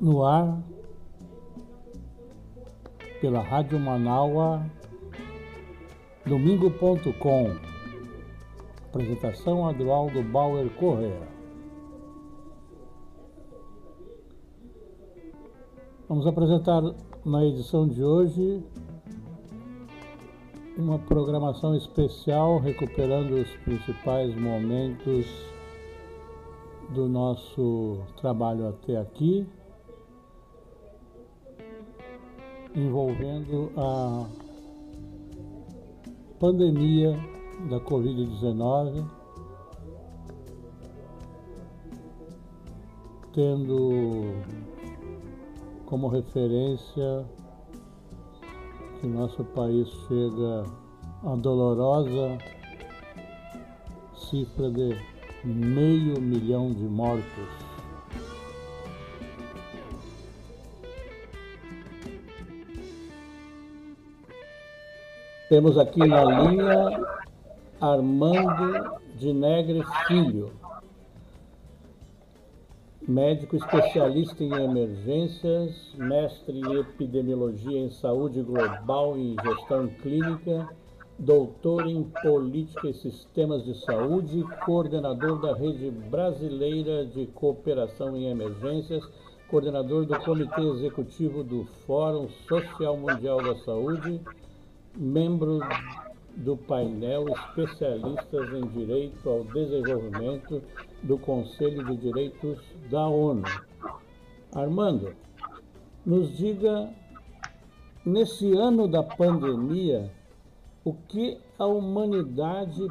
no ar pela Rádio Manaua, domingo.com. Apresentação Adroaldo Bauer Correa. Vamos apresentar na edição de hoje uma programação especial recuperando os principais momentos do nosso trabalho até aqui, envolvendo a pandemia da Covid-19, tendo como referência que nosso país chega à dolorosa cifra de meio milhão de mortos. Temos aqui na linha Armando de Negre Filho, médico especialista em emergências, mestre em epidemiologia em saúde global e gestão clínica doutor em Política e Sistemas de Saúde, coordenador da Rede Brasileira de Cooperação em Emergências, coordenador do Comitê Executivo do Fórum Social Mundial da Saúde, membro do painel Especialistas em Direito ao Desenvolvimento do Conselho de Direitos da ONU. Armando, nos diga, nesse ano da pandemia, o que a humanidade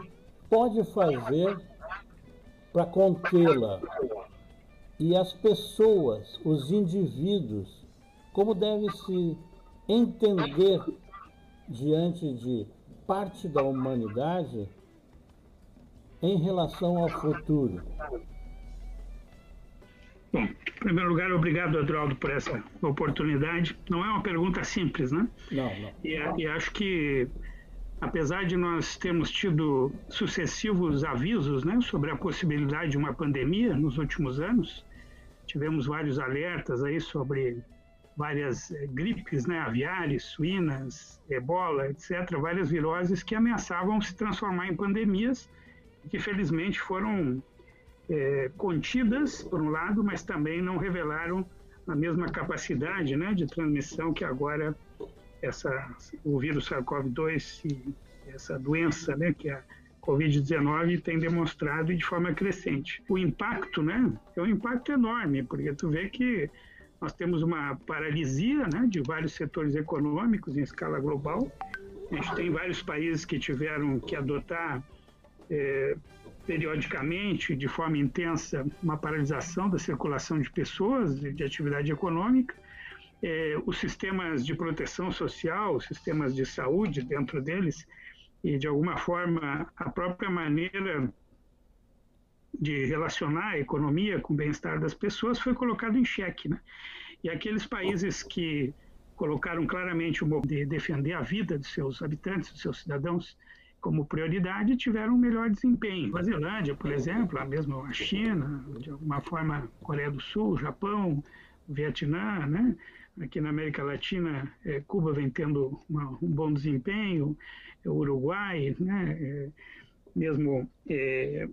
pode fazer para contê-la e as pessoas, os indivíduos, como deve se entender diante de parte da humanidade em relação ao futuro? Bom, em primeiro lugar, obrigado, Adroaldo, por essa oportunidade. Não é uma pergunta simples, né? Não, não. E, e acho que apesar de nós termos tido sucessivos avisos né, sobre a possibilidade de uma pandemia nos últimos anos, tivemos vários alertas aí sobre várias eh, gripes né, aviares, suínas, ebola, etc., várias viroses que ameaçavam se transformar em pandemias, que felizmente foram é, contidas, por um lado, mas também não revelaram a mesma capacidade né, de transmissão que agora essa, o vírus SARS-CoV-2 e essa doença, né, que é a Covid-19 tem demonstrado de forma crescente. O impacto, né, é um impacto enorme, porque tu vê que nós temos uma paralisia, né, de vários setores econômicos em escala global. A gente tem vários países que tiveram que adotar é, periodicamente, de forma intensa, uma paralisação da circulação de pessoas, de, de atividade econômica é, os sistemas de proteção social, os sistemas de saúde dentro deles, e de alguma forma a própria maneira de relacionar a economia com o bem-estar das pessoas foi colocado em xeque. Né? E aqueles países que colocaram claramente o modo de defender a vida dos seus habitantes, dos seus cidadãos, como prioridade, tiveram um melhor desempenho. A Zelândia, por exemplo, a mesma a China, de alguma forma Coreia do Sul, Japão, Vietnã, né? aqui na América Latina, é, Cuba vem tendo uma, um bom desempenho, o Uruguai, né, é, mesmo é,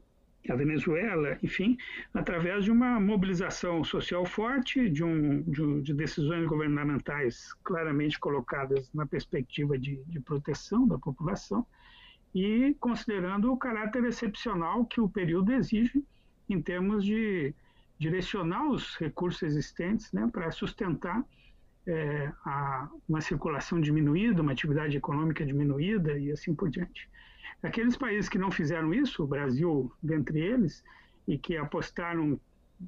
a Venezuela, enfim, através de uma mobilização social forte, de, um, de, de decisões governamentais claramente colocadas na perspectiva de, de proteção da população e considerando o caráter excepcional que o período exige em termos de direcionar os recursos existentes né, para sustentar é, a, uma circulação diminuída, uma atividade econômica diminuída e assim por diante. Aqueles países que não fizeram isso, o Brasil dentre eles, e que apostaram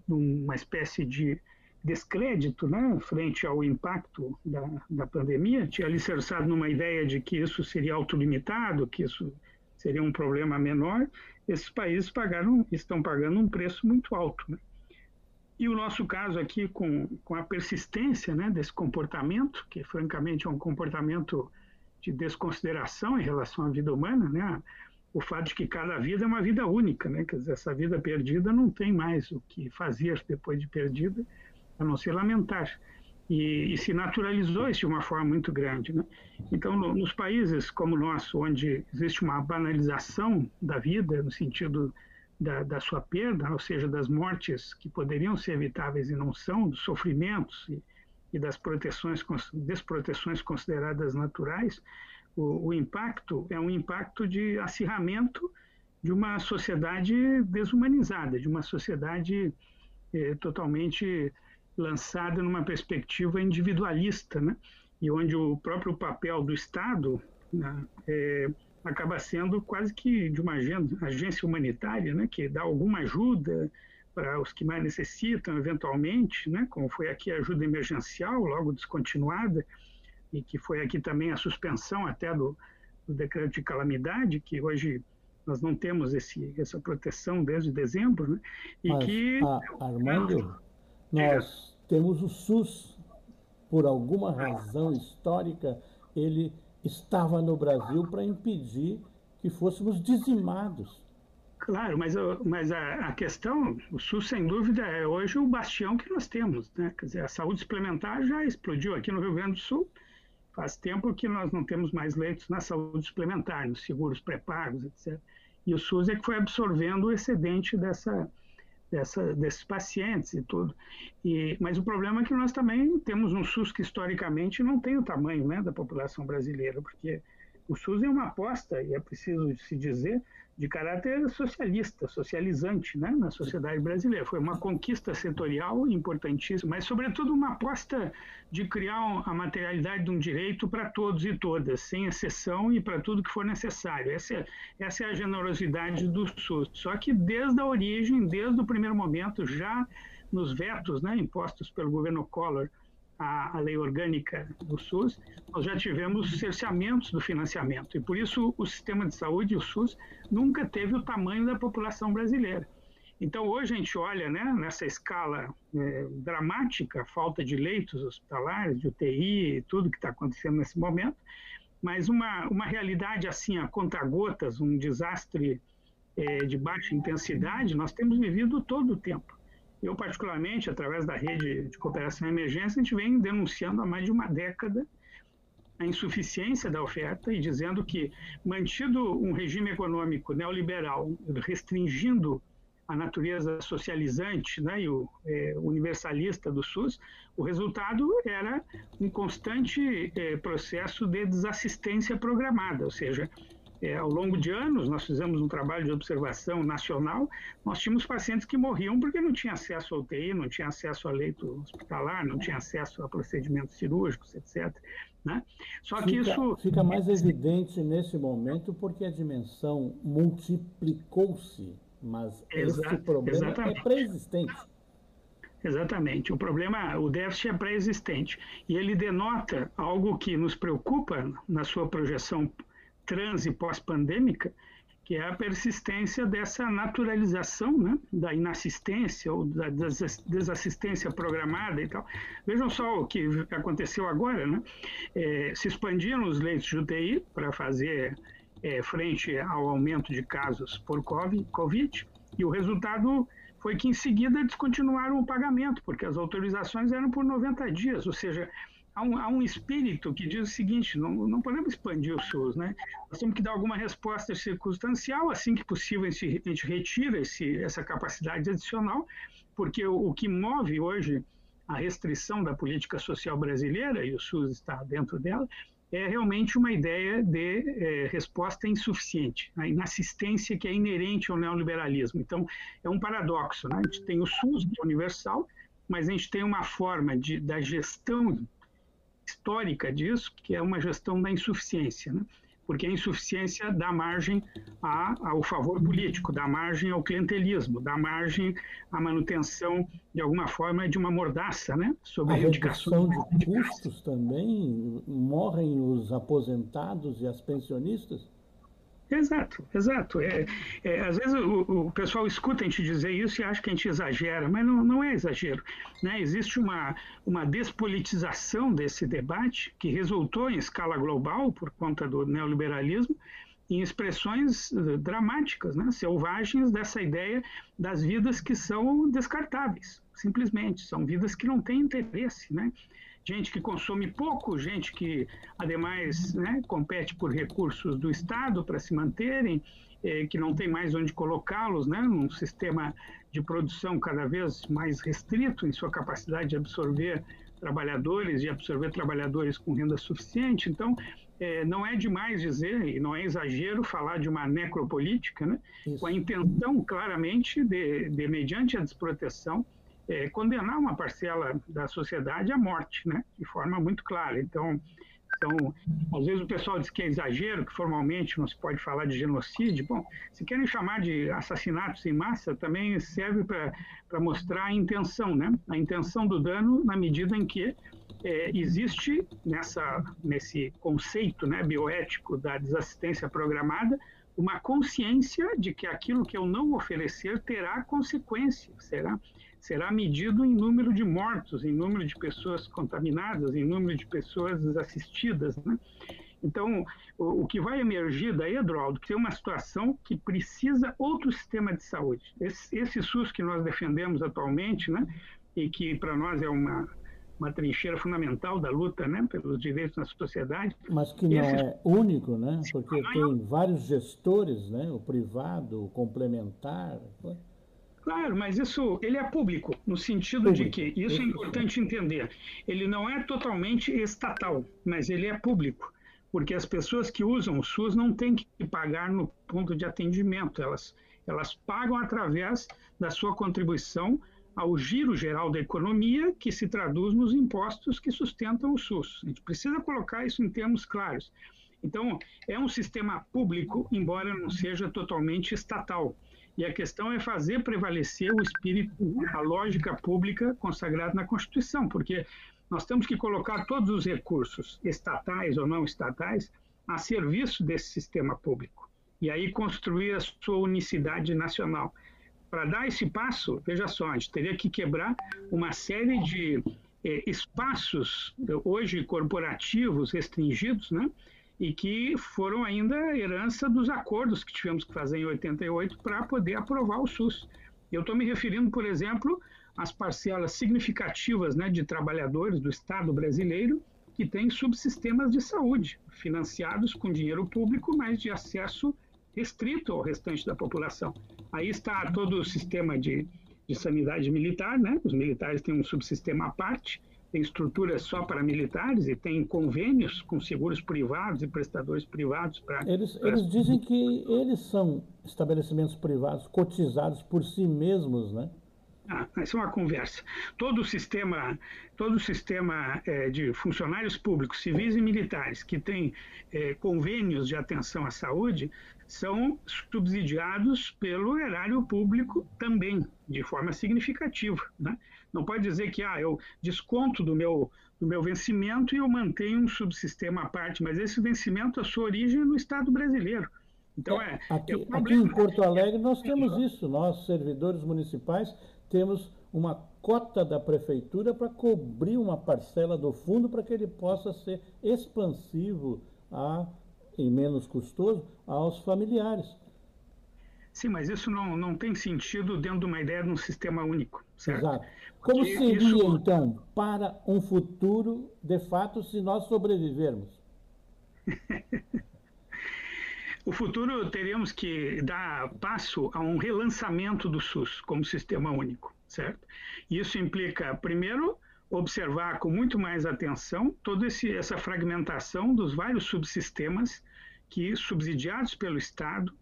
numa espécie de descrédito né, frente ao impacto da, da pandemia, tinha alicerçado numa ideia de que isso seria autolimitado, que isso seria um problema menor, esses países pagaram, estão pagando um preço muito alto. Né? E o nosso caso aqui, com, com a persistência né, desse comportamento, que francamente é um comportamento de desconsideração em relação à vida humana, né? o fato de que cada vida é uma vida única, né? quer dizer, essa vida perdida não tem mais o que fazer depois de perdida, a não ser lamentar. E, e, se naturalizou isso de uma forma muito grande. Né? Então, no, nos países como o nosso, onde existe uma banalização da vida, no sentido da, da, sua perda, ou seja, das mortes que poderiam ser evitáveis e não são, dos sofrimentos e, e das proteções, desproteções consideradas naturais, o, o, impacto é um impacto de acirramento de uma sociedade desumanizada, de uma sociedade eh, totalmente lançada numa perspectiva individualista, né? e onde o próprio papel do Estado né, é, acaba sendo quase que de uma agência humanitária, né, que dá alguma ajuda para os que mais necessitam, eventualmente, né, como foi aqui a ajuda emergencial, logo descontinuada, e que foi aqui também a suspensão até do, do decreto de calamidade, que hoje nós não temos esse, essa proteção desde dezembro, né? E Mas, que a, Armando, nós é. temos o SUS por alguma razão histórica, ele estava no Brasil para impedir que fôssemos dizimados. Claro, mas, mas a, a, questão, o SUS, sem dúvida, é hoje o bastião que nós temos. Né? Quer dizer, a saúde suplementar já explodiu aqui no Rio Grande do Sul. Faz tempo que nós não temos mais leitos na saúde suplementar, nos seguros pré-pagos, etc. E o SUS é que foi absorvendo o excedente dessa, dessa, desses pacientes e tudo. E, mas o problema é que nós também temos um SUS que historicamente não tem o tamanho né, da população brasileira, porque o SUS é uma aposta, e é preciso se dizer, de caráter socialista, socializante né, na sociedade brasileira. Foi uma conquista setorial importantíssima, mas, sobretudo, uma aposta de criar a materialidade de um direito para todos e todas, sem exceção e para tudo que for necessário. Essa é, essa é a generosidade do SUS. Só que, desde a origem, desde o primeiro momento, já nos vetos né, impostos pelo governo Collor, a, a, lei orgânica do SUS, nós já tivemos cerceamentos do financiamento. E por isso o sistema de saúde, o SUS, nunca teve o tamanho da população brasileira. Então hoje a gente olha né, nessa escala é, dramática, falta de leitos hospitalares, de UTI, tudo que está acontecendo nesse momento, mas uma, uma realidade assim, a conta-gotas, um desastre é, de baixa intensidade, nós temos vivido todo o tempo. Eu, particularmente, através da rede de cooperação e emergência, a gente vem denunciando há mais de uma década a insuficiência da oferta e dizendo que, mantido um regime econômico neoliberal, restringindo a natureza socializante né, e o é, universalista do SUS, o resultado era um constante é, processo de desassistência programada, ou seja, é, ao longo de anos, nós fizemos um trabalho de observação nacional, nós tínhamos pacientes que morriam porque não tinham acesso à UTI, não tinham acesso a leito hospitalar, não tinham acesso a procedimentos cirúrgicos, etc. Né? Só que fica, isso... Fica mais evidente nesse momento porque a dimensão multiplicou-se, mas Exato, esse problema é exatamente. é pré-existente. Exatamente. O problema, o déficit é pré-existente. E ele denota algo que nos preocupa na sua projeção transe pós-pandêmica, que é a persistência dessa naturalização né, da inassistência ou da desassistência programada e tal. Vejam só o que aconteceu agora, né? É, se expandiram os leitos de UTI para fazer é, frente ao aumento de casos por COVID, e o resultado foi que em seguida descontinuaram o pagamento, porque as autorizações eram por 90 dias, ou seja, há um, há um espírito que diz o seguinte: não, não podemos expandir o SUS, né? Nós temos que dar alguma resposta circunstancial, assim que possível a gente, a gente retira esse, essa capacidade adicional, porque o, o que move hoje a restrição da política social brasileira, e o SUS está dentro dela, é realmente uma ideia de é, resposta insuficiente, a inassistência que é inerente ao neoliberalismo. Então, é um paradoxo. Né? A gente tem o SUS universal, mas a gente tem uma forma de, da gestão histórica disso, que é uma gestão da insuficiência, né? porque a insuficiência dá margem a, ao favor político, dá margem ao clientelismo, dá margem à manutenção, de alguma forma, de uma mordaça né? sobre a, redução de custos também, morrem os aposentados e as pensionistas? Exato, exato. É, é, às vezes o, o, pessoal escuta a gente dizer isso e acha que a gente exagera, mas não, não é exagero. Né? Existe uma, uma despolitização desse debate que resultou em escala global, por conta do neoliberalismo, em expressões uh, dramáticas, né? selvagens dessa ideia das vidas que são descartáveis. simplesmente. São vidas que não têm interesse, né? Gente que consome pouco, gente que, ademais, né, compete por recursos do Estado para se manterem, eh, que não tem mais onde colocá-los, né, num sistema de produção cada vez mais restrito em sua capacidade de absorver trabalhadores e absorver trabalhadores com renda suficiente. Então, é, não é demais dizer, e não é exagero, falar de uma necropolítica, né? com a intenção, claramente, de, de mediante a desproteção, é, condenar uma parcela da sociedade à morte, né? de forma muito clara. Então, então, às vezes o pessoal diz que é exagero, que formalmente não se pode falar de genocídio. Bom, se querem chamar de assassinatos em massa, também serve para mostrar a intenção, né? A intenção do dano na medida em que é, existe nessa, nesse conceito né, bioético da desassistência programada uma consciência de que aquilo que eu não oferecer terá consequência, será, será medido em número de mortos, em número de pessoas contaminadas, em número de pessoas desassistidas. Né? Então, o, o, que vai emergir daí, Eduardo, que é uma situação que precisa outro sistema de saúde. Esse, esse SUS que nós defendemos atualmente, né, e que para nós é uma, uma trincheira fundamental da luta né, pelos direitos na sociedade. Mas que não Esse... é único, né? Porque tem vários gestores, né? O privado, o complementar. Claro, mas isso ele é público, no sentido público. de que, isso é importante entender, ele não é totalmente estatal, mas ele é público, porque as pessoas que usam o SUS não têm que pagar no ponto de atendimento, elas, elas pagam através da sua contribuição ao giro geral da economia, que se traduz nos impostos que sustentam o SUS. A gente precisa colocar isso em termos claros. Então, é um sistema público, embora não seja totalmente estatal. E a questão é fazer prevalecer o espírito, a lógica pública consagrada na Constituição, porque nós temos que colocar todos os recursos, estatais ou não estatais, a serviço desse sistema público. E aí construir a sua unicidade nacional. Para dar esse passo, veja só, a gente teria que quebrar uma série de eh, espaços, hoje corporativos, restringidos, né? e que foram ainda herança dos acordos que tivemos que fazer em 88 para poder aprovar o SUS. Eu estou me referindo, por exemplo, às parcelas significativas né, de trabalhadores do Estado brasileiro que têm subsistemas de saúde, financiados com dinheiro público, mas de acesso restrito ao restante da população. Aí está todo o sistema de, de sanidade militar, né? Os militares têm um subsistema à parte, tem estruturas só para militares e tem convênios com seguros privados e prestadores privados para. Eles, pra... eles dizem que eles são estabelecimentos privados cotizados por si mesmos, né? Ah, essa é uma conversa. Todo o sistema, todo o sistema é, de funcionários públicos, civis e militares, que tem é, convênios de atenção à saúde, são subsidiados pelo erário público também, de forma significativa. Né? Não pode dizer que ah, eu desconto do meu, do meu vencimento e eu mantenho um subsistema à parte, mas esse vencimento, a sua origem é no Estado brasileiro. Então, é, é aqui, é aqui em Porto Alegre nós temos isso, nós, servidores municipais, temos uma cota da prefeitura para cobrir uma parcela do fundo para que ele possa ser expansivo a, e menos custoso aos familiares. Sim, mas isso não, não tem sentido dentro de uma ideia de um sistema único, certo? Exato. Como Porque seria, isso... então, para um futuro, de fato, se nós sobrevivermos? o futuro teríamos que dar passo a um relançamento do SUS como sistema único, certo? Isso implica, primeiro, observar com muito mais atenção toda esse, essa fragmentação dos vários subsistemas que, subsidiados pelo Estado,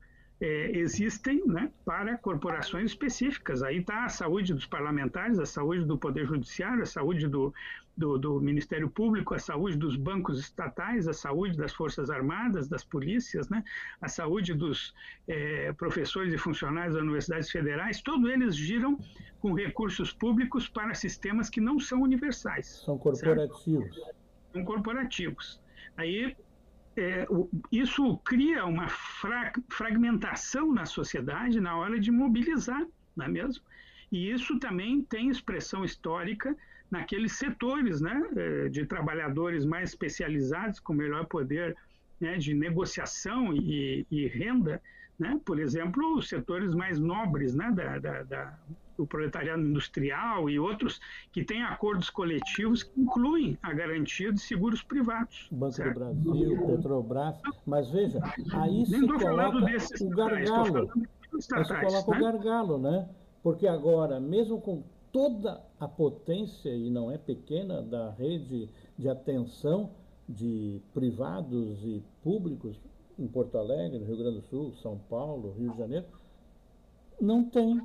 é, existem né, para corporações específicas. Aí está a saúde dos parlamentares, a saúde do Poder Judiciário, a saúde do, do, do, Ministério Público, a saúde dos bancos estatais, a saúde das Forças Armadas, das polícias, né, a saúde dos é, professores e funcionários das universidades federais, todos eles giram com recursos públicos para sistemas que não são universais. São corporativos. Certo? São corporativos. Aí é, isso cria uma fra fragmentação na sociedade na hora de mobilizar, não é mesmo? E isso também tem expressão histórica naqueles setores né, é, de trabalhadores mais especializados, com melhor poder né, de negociação e, e renda, né? por exemplo, os setores mais nobres né, da, da, da, do proletariado industrial e outros que têm acordos coletivos que incluem a garantia de seguros privados. Banco certo? do Brasil, Petrobras, mas veja, aí se coloca o gargalo. Aí se coloca né? o gargalo, né? Porque agora, mesmo com toda a potência, e não é pequena, da rede de atenção de privados e públicos em Porto Alegre, Rio Grande do Sul, São Paulo, Rio de Janeiro, não tem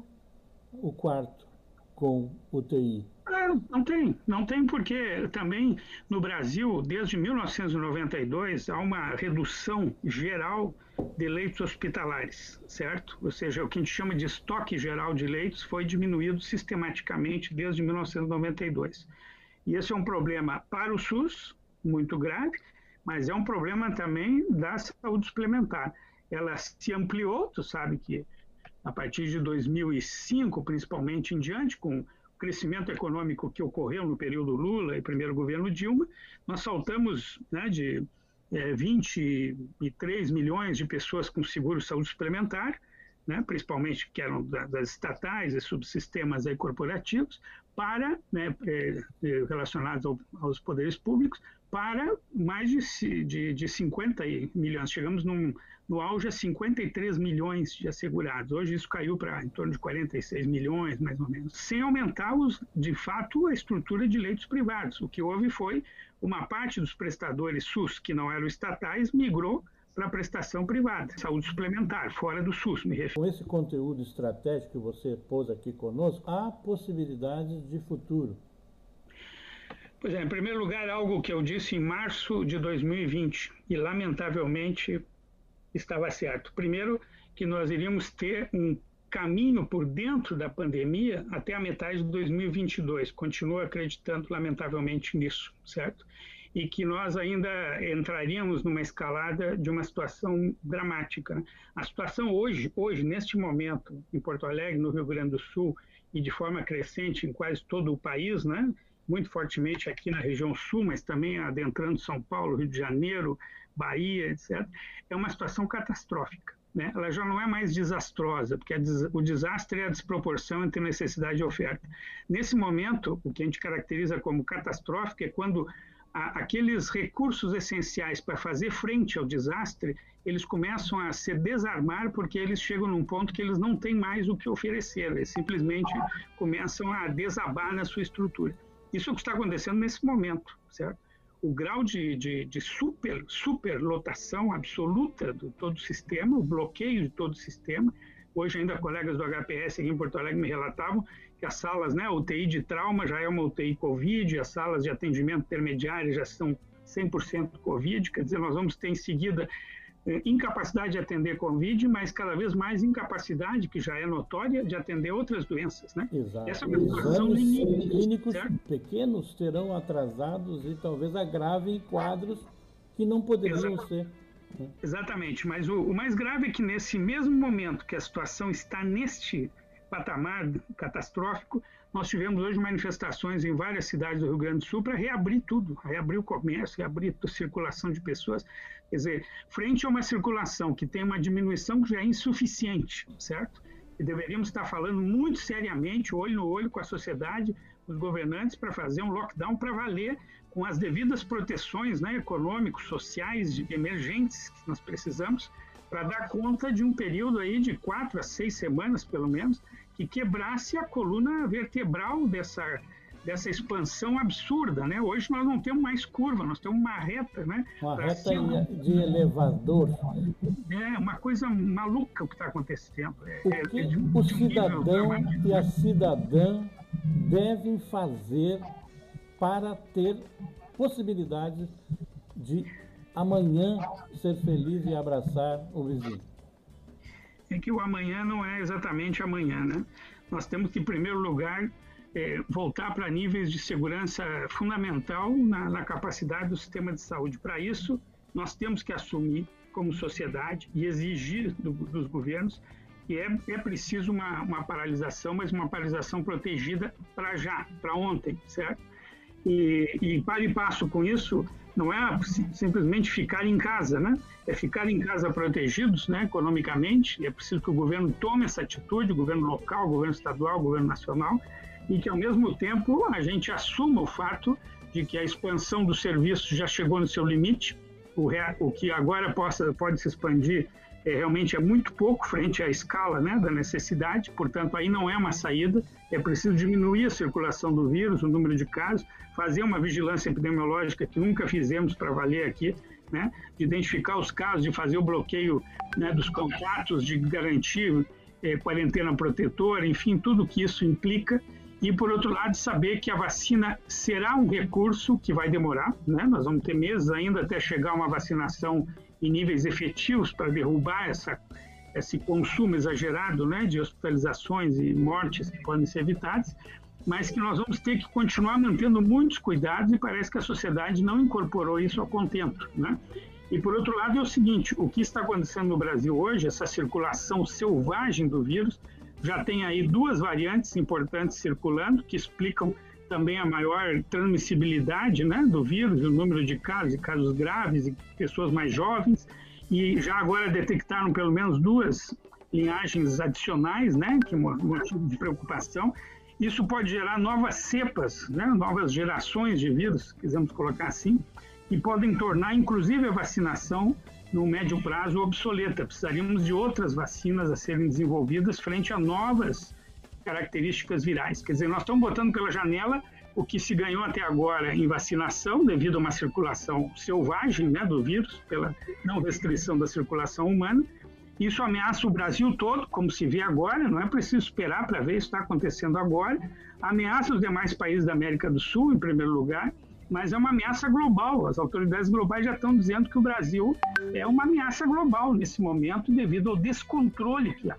o quarto com UTI. Não, não tem, não tem porque também no Brasil, desde 1992, há uma redução geral de leitos hospitalares, certo? Ou seja, o que a gente chama de estoque geral de leitos foi diminuído sistematicamente desde 1992. E esse é um problema para o SUS, muito grave, mas é um problema também da saúde suplementar. Ela se ampliou, tu sabe que a partir de 2005, principalmente em diante, com crescimento econômico que ocorreu no período Lula e primeiro governo Dilma, nós saltamos né, de é, 23 milhões de pessoas com seguro saúde suplementar, né, principalmente que eram das estatais e subsistemas aí corporativos, para né, é, é relacionados ao, aos poderes públicos, para mais de, de, de 50 milhões. Chegamos num, no auge a 53 milhões de assegurados. Hoje isso caiu para em torno de 46 milhões, mais ou menos, sem aumentar, os, de fato, a estrutura de leitos privados. O que houve foi uma parte dos prestadores SUS, que não eram estatais, migrou para a prestação privada, saúde suplementar, fora do SUS, me refiro. Com esse conteúdo estratégico que você pôs aqui conosco, há possibilidades de futuro Pois é, em primeiro lugar, algo que eu disse em março de 2020 e lamentavelmente estava certo. Primeiro, que nós iríamos ter um caminho por dentro da pandemia até a metade de 2022. Continuo acreditando lamentavelmente nisso, certo? E que nós ainda entraríamos numa escalada de uma situação dramática. Né? A situação hoje, hoje neste momento, em Porto Alegre, no Rio Grande do Sul e de forma crescente em quase todo o país, né? muito fortemente aqui na região sul, mas também adentrando São Paulo, Rio de Janeiro, Bahia, etc., é uma situação catastrófica. Né? Ela já não é mais desastrosa, porque o desastre é a desproporção entre necessidade e oferta. Nesse momento, o que a gente caracteriza como catastrófico é quando aqueles recursos essenciais para fazer frente ao desastre, eles começam a se desarmar porque eles chegam num ponto que eles não têm mais o que oferecer, eles simplesmente começam a desabar na sua estrutura. Isso é o que está acontecendo nesse momento, certo? O grau de, de, de super, superlotação absoluta de todo o sistema, o bloqueio de todo o sistema. Hoje ainda colegas do HPS aqui em Porto Alegre me relatavam que as salas, né, UTI de trauma já é uma UTI COVID, as salas de atendimento intermediário já são 100% COVID, quer dizer, nós vamos ter em seguida incapacidade de atender Covid, mas cada vez mais incapacidade, que já é notória, de atender outras doenças. Né? Exato. Essa é uma situação limite. Clínicos certo? pequenos terão atrasados e talvez agravem quadros que não poderiam Exatamente. ser. Né? Exatamente, mas o, o mais grave é que nesse mesmo momento que a situação está neste patamar catastrófico, nós tivemos hoje manifestações em várias cidades do Rio Grande do Sul para reabrir tudo, reabrir o comércio, reabrir a circulação de pessoas. Quer dizer, frente a uma circulação que tem uma diminuição que já é insuficiente, certo? E deveríamos estar falando muito seriamente, olho no olho com a sociedade, os governantes, para fazer um lockdown para valer, com as devidas proteções né, econômicos, sociais, emergentes que nós precisamos, para dar conta de um período aí de quatro a seis semanas, pelo menos, que quebrasse a coluna vertebral dessa, dessa expansão absurda, né? Hoje nós não temos mais curva, nós temos uma reta, né? Uma reta cima. de elevador. É uma coisa maluca o que está acontecendo. É, o que é, de, o de cidadão e a cidadã devem fazer para ter possibilidade de amanhã ser feliz e abraçar o vizinho? É que o amanhã não é exatamente amanhã, né? Nós temos que, em primeiro lugar, é, voltar para níveis de segurança fundamental na, na capacidade do sistema de saúde. Para isso, nós temos que assumir como sociedade e exigir do, dos governos que é, é preciso uma, uma paralisação, mas uma paralisação protegida para já, para ontem, certo? E, e para e passo com isso, não é simplesmente ficar em casa, né? É ficar em casa protegidos, né, economicamente. é preciso que o governo tome essa atitude, governo local, governo estadual, governo nacional, e que ao mesmo tempo a gente assuma o fato de que a expansão do serviço já chegou no seu limite. O, o que agora possa, pode se expandir é, realmente é muito pouco frente à escala né, da necessidade, portanto, aí não é uma saída, é preciso diminuir a circulação do vírus, o número de casos, fazer uma vigilância epidemiológica que nunca fizemos para valer aqui, né, de identificar os casos, de fazer o bloqueio né, dos contatos, de garantir é, quarentena protetora, enfim, tudo que isso implica. E, por outro lado, saber que a vacina será um recurso que vai demorar, né? nós vamos ter meses ainda até chegar uma vacinação em níveis efetivos para derrubar essa, esse consumo exagerado né, de hospitalizações e mortes que podem ser evitadas, mas que nós vamos ter que continuar mantendo muitos cuidados e parece que a sociedade não incorporou isso a contento. Né? E por outro lado é o seguinte, o que está acontecendo no Brasil hoje, essa circulação selvagem do vírus, já tem aí duas variantes importantes circulando que explicam também a maior transmissibilidade né, do vírus, o número de casos, e casos graves e pessoas mais jovens, e já agora detectaram pelo menos duas linhagens adicionais, né, que é um motivo de preocupação. Isso pode gerar novas cepas, né, novas gerações de vírus, quisermos colocar assim, que podem tornar, inclusive, a vacinação no médio prazo obsoleta. Precisaríamos de outras vacinas a serem desenvolvidas frente a novas características virais. Quer dizer, nós estamos botando pela janela o que se ganhou até agora em vacinação, devido a uma circulação selvagem né, do vírus, pela não restrição da circulação humana. Isso ameaça o Brasil todo, como se vê agora, não é preciso esperar para ver isso está acontecendo agora. Ameaça os demais países da América do Sul, em primeiro lugar, mas é uma ameaça global. As autoridades globais já estão dizendo que o Brasil é uma ameaça global nesse momento, devido ao descontrole que há.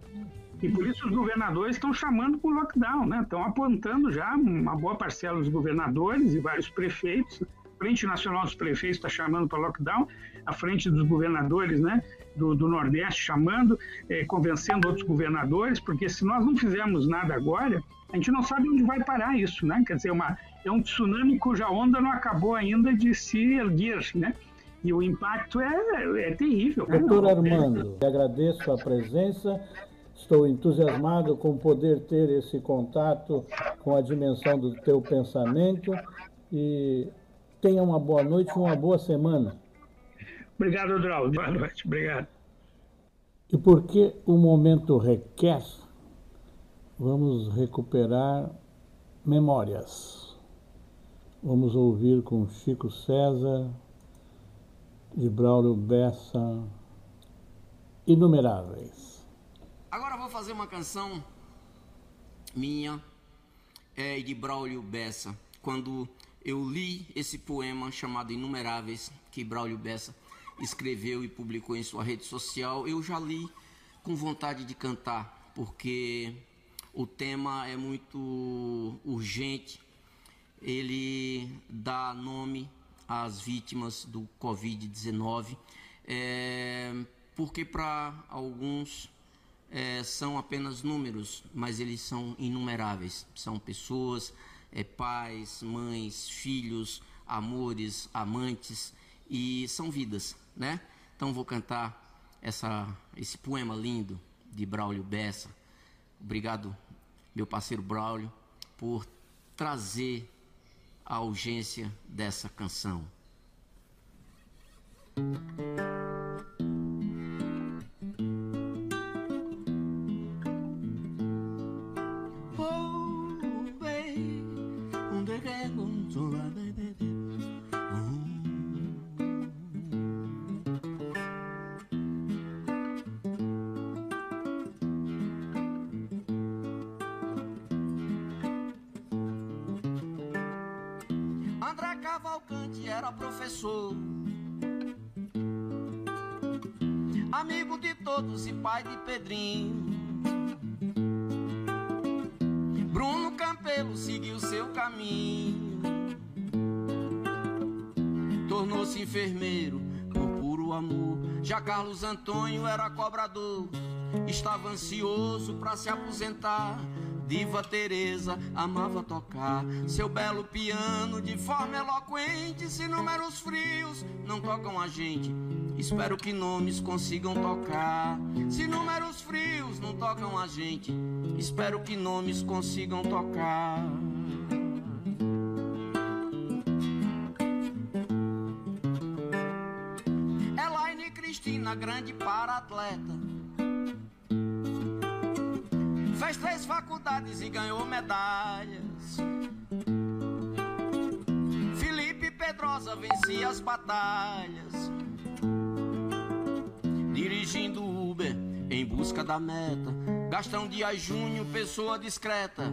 E por isso os governadores estão chamando para o lockdown, né? estão apontando já uma boa parcela dos governadores e vários prefeitos. A Frente Nacional dos Prefeitos está chamando para lockdown, a frente dos governadores né, do, do Nordeste chamando, é, convencendo outros governadores, porque se nós não fizermos nada agora, a gente não sabe onde vai parar isso, né? Quer dizer, uma, é um tsunami cuja onda não acabou ainda de se erguer, né? E o impacto é, é terrível. Doutor Armando, agradeço a presença. Estou entusiasmado com poder ter esse contato com a dimensão do teu pensamento e tenha uma boa noite e uma boa semana. Obrigado, Drauzio. Boa noite. Obrigado. E porque o momento requer, vamos recuperar memórias. Vamos ouvir com Chico César, de Braulio Bessa, Inumeráveis. Agora vou fazer uma canção minha é, de Braulio Bessa. Quando eu li esse poema chamado Inumeráveis, que Braulio Bessa escreveu e publicou em sua rede social, eu já li com vontade de cantar, porque o tema é muito urgente. Ele dá nome às vítimas do Covid-19, é, porque para alguns é, são apenas números, mas eles são inumeráveis. São pessoas, é, pais, mães, filhos, amores, amantes e são vidas, né? Então vou cantar essa, esse poema lindo de Braulio Bessa. Obrigado, meu parceiro Braulio, por trazer a urgência dessa canção. Professor, amigo de todos e pai de Pedrinho. Bruno Campelo seguiu seu caminho, tornou-se enfermeiro por puro amor. Já Carlos Antônio era cobrador, estava ansioso para se aposentar Diva Teresa amava tocar seu belo piano de forma eloquente. Se números frios não tocam a gente, espero que nomes consigam tocar. Se números frios não tocam a gente, espero que nomes consigam tocar. Elaine Cristina, grande para Fez faculdades e ganhou medalhas. Felipe Pedrosa vencia as batalhas. Dirigindo Uber em busca da meta. Gastão Dias Júnior, pessoa discreta.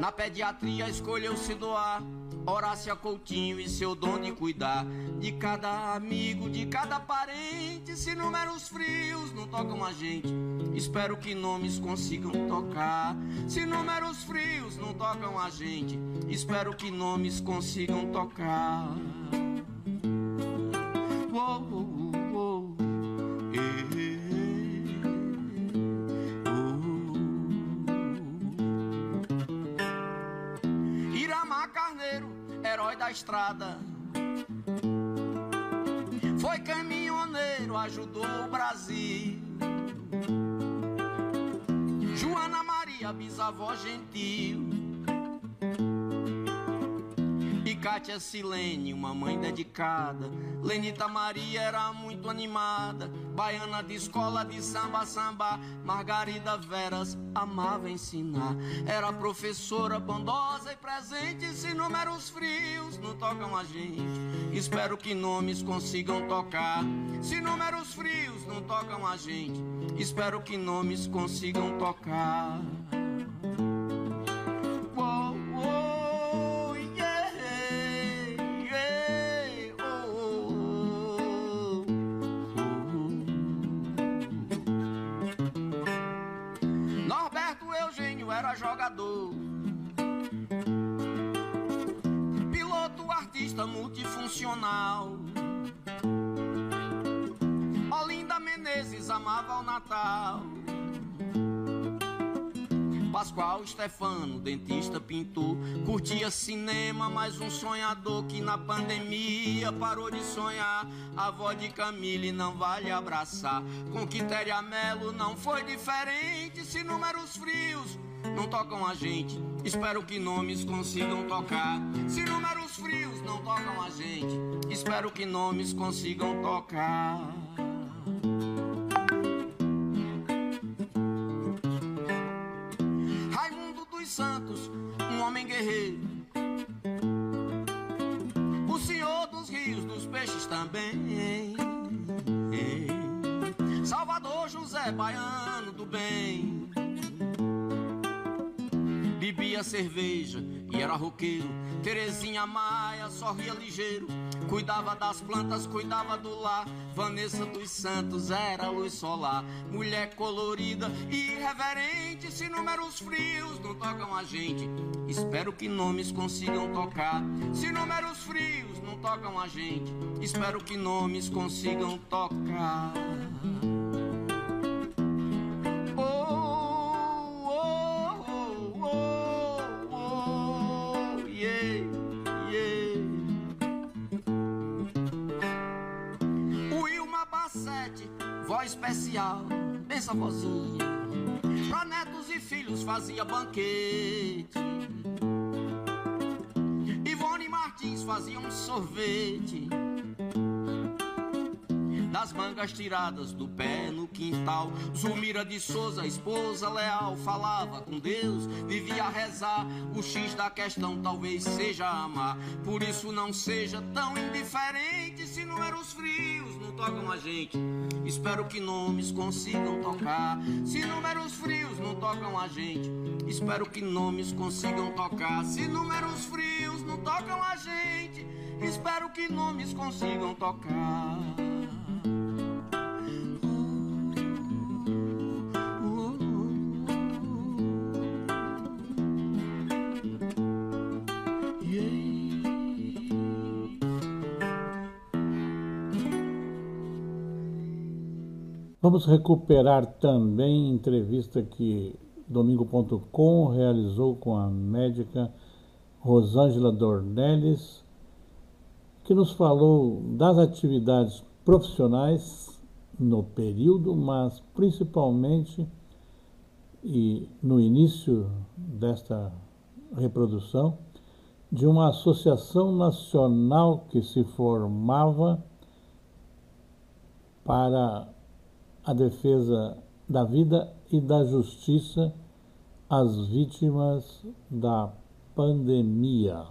Na pediatria escolheu se doar. Horácia Coutinho e seu dom de cuidar de cada amigo, de cada parente. Se números frios não tocam a gente, espero que nomes consigam tocar. Se números frios não tocam a gente, espero que nomes consigam tocar. Estrada. Foi caminhoneiro, ajudou o Brasil. Joana Maria, bisavó gentil. Cátia Silene, uma mãe dedicada. Lenita Maria era muito animada. Baiana de escola de samba, samba. Margarida Veras amava ensinar. Era professora bondosa e presente. Se números frios não tocam a gente, espero que nomes consigam tocar. Se números frios não tocam a gente, espero que nomes consigam tocar. Jogador. Piloto, artista multifuncional. Olinda Menezes amava o Natal. Pascoal Stefano, dentista, pintor, curtia cinema, mais um sonhador que na pandemia parou de sonhar. A avó de Camille não vale abraçar. Com Quitéria Melo não foi diferente, se números frios não tocam a gente. Espero que nomes consigam tocar. Se números frios não tocam a gente, espero que nomes consigam tocar. Raimundo dos Santos, um homem guerreiro. O senhor dos rios, dos peixes também. Salvador José Baiano do bem bebia cerveja e era roqueiro. Terezinha Maia sorria ligeiro, cuidava das plantas, cuidava do lar. Vanessa dos Santos era luz solar, mulher colorida e irreverente. Se números frios não tocam a gente, espero que nomes consigam tocar. Se números frios não tocam a gente, espero que nomes consigam tocar. Especial, pensa vozinha. Pra netos e filhos fazia banquete. Ivone Martins fazia um sorvete das mangas tiradas do pé no quintal. Zulmira de Souza, esposa leal, falava com Deus, vivia a rezar. O X da questão talvez seja amar. Por isso não seja tão indiferente se números frios não tocam a gente. Espero que nomes consigam tocar. Se números frios não tocam a gente, espero que nomes consigam tocar. Se números frios não tocam a gente, espero que nomes consigam tocar. Vamos recuperar também entrevista que Domingo.com realizou com a médica Rosângela Dornelles, que nos falou das atividades profissionais no período, mas principalmente e no início desta reprodução de uma associação nacional que se formava para a defesa da vida e da justiça às vítimas da pandemia.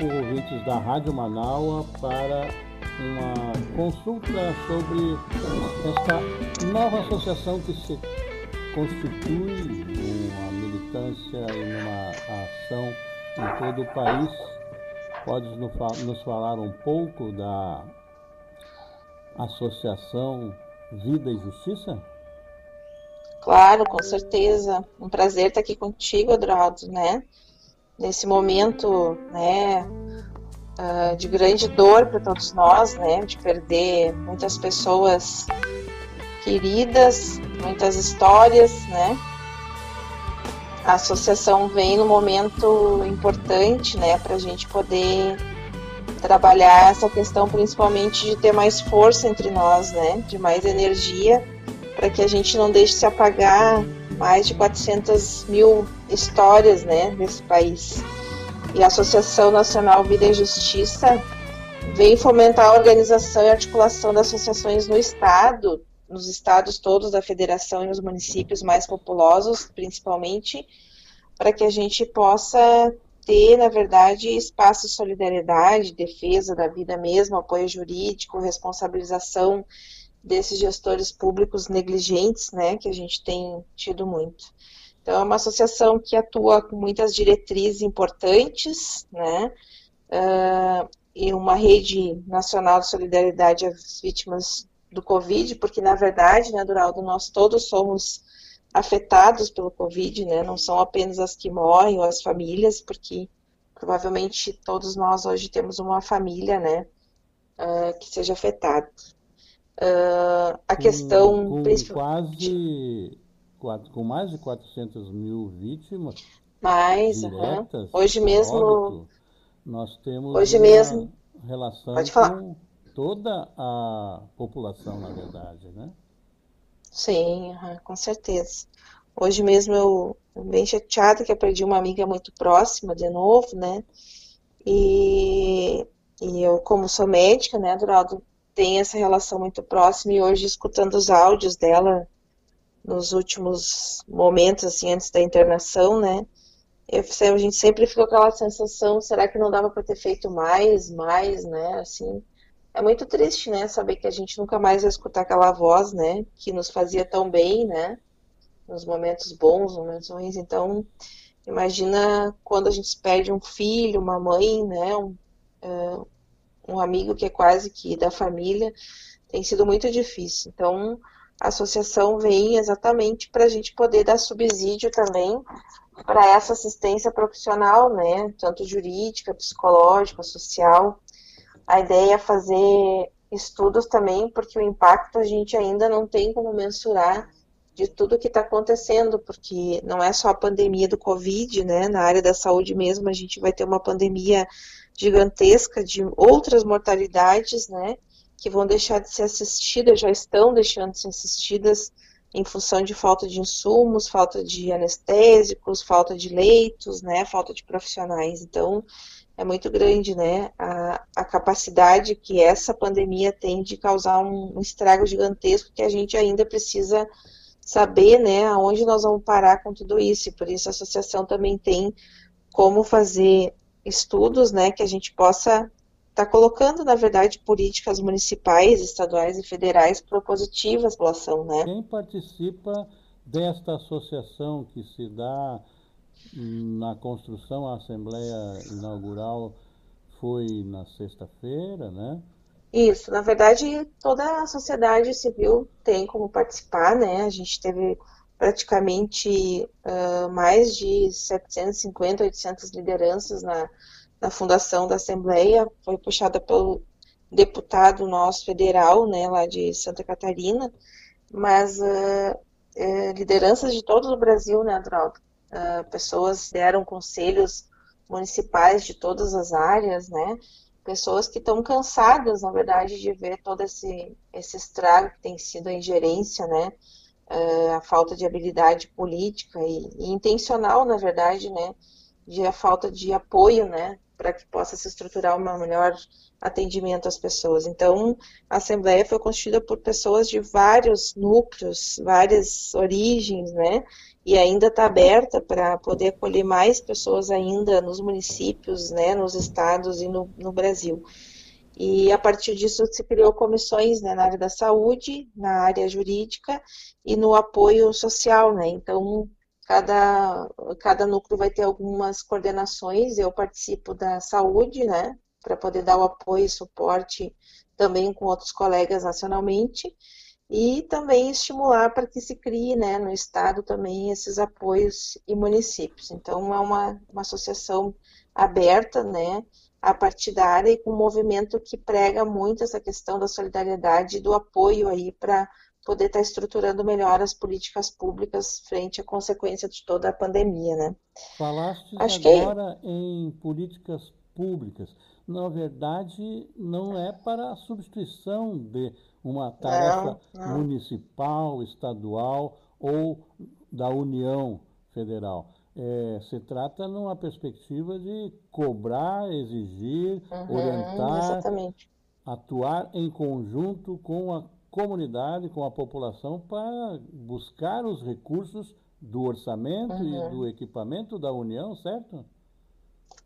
Ouvintes da Rádio Manaua para uma consulta sobre esta nova associação que se constitui uma militância e uma ação em todo o país. Pode nos falar um pouco da Associação Vida e Justiça? Claro, com certeza. Um prazer estar aqui contigo, Adrado, né? Nesse momento, né, uh, de grande dor para todos nós, né, de perder muitas pessoas queridas, muitas histórias, né? A associação vem num momento importante, né, para a gente poder trabalhar essa questão principalmente de ter mais força entre nós, né, de mais energia para que a gente não deixe se apagar mais de 400 mil histórias né, desse país. E a Associação Nacional Vida e Justiça vem fomentar a organização e articulação das associações no Estado, nos estados todos da federação e nos municípios mais populosos, principalmente, para que a gente possa ter, na verdade, espaço de solidariedade, defesa da vida mesmo, apoio jurídico, responsabilização desses gestores públicos negligentes, né, que a gente tem tido muito. Então, é uma associação que atua com muitas diretrizes importantes, né, uh, e uma rede nacional de solidariedade às vítimas do Covid, porque, na verdade, né, Duraldo, nós todos somos afetados pelo Covid, né, não são apenas as que morrem ou as famílias, porque provavelmente todos nós hoje temos uma família, né, uh, que seja afetada. Uh, a questão com, com quase com mais de 400 mil vítimas mais diretas, hoje mesmo óbito, nós temos hoje mesmo relação pode falar. com toda a população na verdade né? Sim com certeza. Hoje mesmo eu bem chateada que eu perdi uma amiga muito próxima de novo né? E, e eu como sou médica né Duraldo tem essa relação muito próxima e hoje escutando os áudios dela nos últimos momentos, assim, antes da internação, né, eu, a gente sempre fica com aquela sensação, será que não dava para ter feito mais, mais, né, assim, é muito triste, né, saber que a gente nunca mais vai escutar aquela voz, né, que nos fazia tão bem, né, nos momentos bons, nos momentos ruins, então, imagina quando a gente perde um filho, uma mãe, né, um, uh, um amigo que é quase que da família, tem sido muito difícil. Então, a associação vem exatamente para a gente poder dar subsídio também para essa assistência profissional, né, tanto jurídica, psicológica, social. A ideia é fazer estudos também, porque o impacto a gente ainda não tem como mensurar de tudo que está acontecendo, porque não é só a pandemia do Covid, né? Na área da saúde mesmo, a gente vai ter uma pandemia gigantesca de outras mortalidades, né, que vão deixar de ser assistidas, já estão deixando de ser assistidas em função de falta de insumos, falta de anestésicos, falta de leitos, né, falta de profissionais. Então, é muito grande, né, a, a capacidade que essa pandemia tem de causar um, um estrago gigantesco que a gente ainda precisa saber, né, aonde nós vamos parar com tudo isso. E por isso a associação também tem como fazer estudos, né, que a gente possa estar tá colocando, na verdade, políticas municipais, estaduais e federais propositivas para a ação, né? Quem participa desta associação que se dá na construção, a Assembleia Inaugural foi na sexta-feira, né? Isso, na verdade, toda a sociedade civil tem como participar, né? A gente teve praticamente uh, mais de 750, 800 lideranças na, na fundação da Assembleia, foi puxada pelo deputado nosso federal, né, lá de Santa Catarina, mas uh, lideranças de todo o Brasil, né, Adroaldo? Uh, pessoas deram conselhos municipais de todas as áreas, né? Pessoas que estão cansadas, na verdade, de ver todo esse, esse estrago que tem sido a ingerência, né? a falta de habilidade política e, e intencional, na verdade, né? De a falta de apoio, né? Para que possa se estruturar um melhor atendimento às pessoas. Então, a Assembleia foi constituída por pessoas de vários núcleos, várias origens, né? E ainda está aberta para poder acolher mais pessoas ainda nos municípios, né, nos estados e no, no Brasil. E a partir disso se criou comissões né, na área da saúde, na área jurídica e no apoio social, né? Então, Cada, cada núcleo vai ter algumas coordenações, eu participo da saúde, né, para poder dar o apoio e suporte também com outros colegas nacionalmente, e também estimular para que se crie né, no Estado também esses apoios e municípios. Então, é uma, uma associação aberta, né, partidária e com um movimento que prega muito essa questão da solidariedade e do apoio aí para poder estar tá estruturando melhor as políticas públicas frente à consequência de toda a pandemia, né? Falaste Acho agora que... em políticas públicas. Na verdade, não é para a substituição de uma tarefa não, não. municipal, estadual ou da União Federal. É, se trata numa perspectiva de cobrar, exigir, uhum, orientar, exatamente. atuar em conjunto com a comunidade, com a população, para buscar os recursos do orçamento uhum. e do equipamento da União, certo?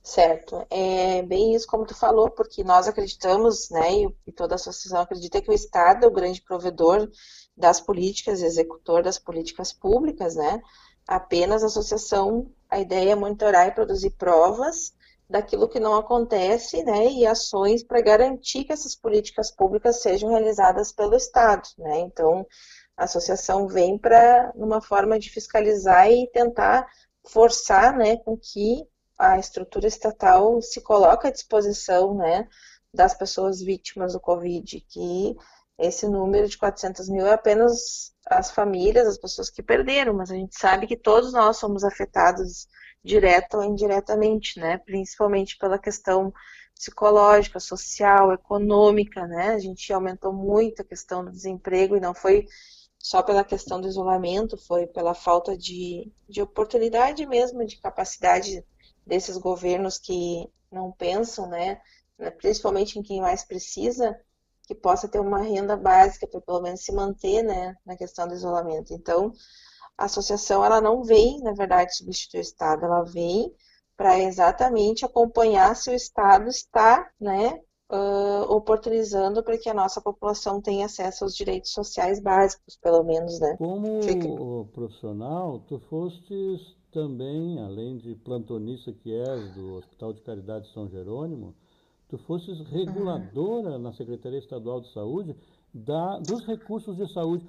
Certo. É bem isso como tu falou, porque nós acreditamos, né, e toda a associação acredita que o Estado é o grande provedor das políticas, executor das políticas públicas, né? Apenas a associação, a ideia é monitorar e produzir provas daquilo que não acontece, né, e ações para garantir que essas políticas públicas sejam realizadas pelo Estado, né? Então, a associação vem para uma forma de fiscalizar e tentar forçar, né, com que a estrutura estatal se coloque à disposição, né, das pessoas vítimas do Covid, que esse número de 400 mil é apenas as famílias, as pessoas que perderam, mas a gente sabe que todos nós somos afetados direta ou indiretamente, né? Principalmente pela questão psicológica, social, econômica, né? A gente aumentou muito a questão do desemprego e não foi só pela questão do isolamento, foi pela falta de, de oportunidade mesmo, de capacidade desses governos que não pensam, né? Principalmente em quem mais precisa, que possa ter uma renda básica para pelo menos se manter, né? Na questão do isolamento. Então, a associação ela não vem, na verdade, substituir o Estado, ela vem para exatamente acompanhar se o Estado está, né, uh, oportunizando para que a nossa população tenha acesso aos direitos sociais básicos, pelo menos, né? Como Fica... profissional, tu fostes também, além de plantonista que és do Hospital de Caridade São Jerônimo, tu fostes reguladora uhum. na Secretaria Estadual de Saúde da, dos recursos de saúde.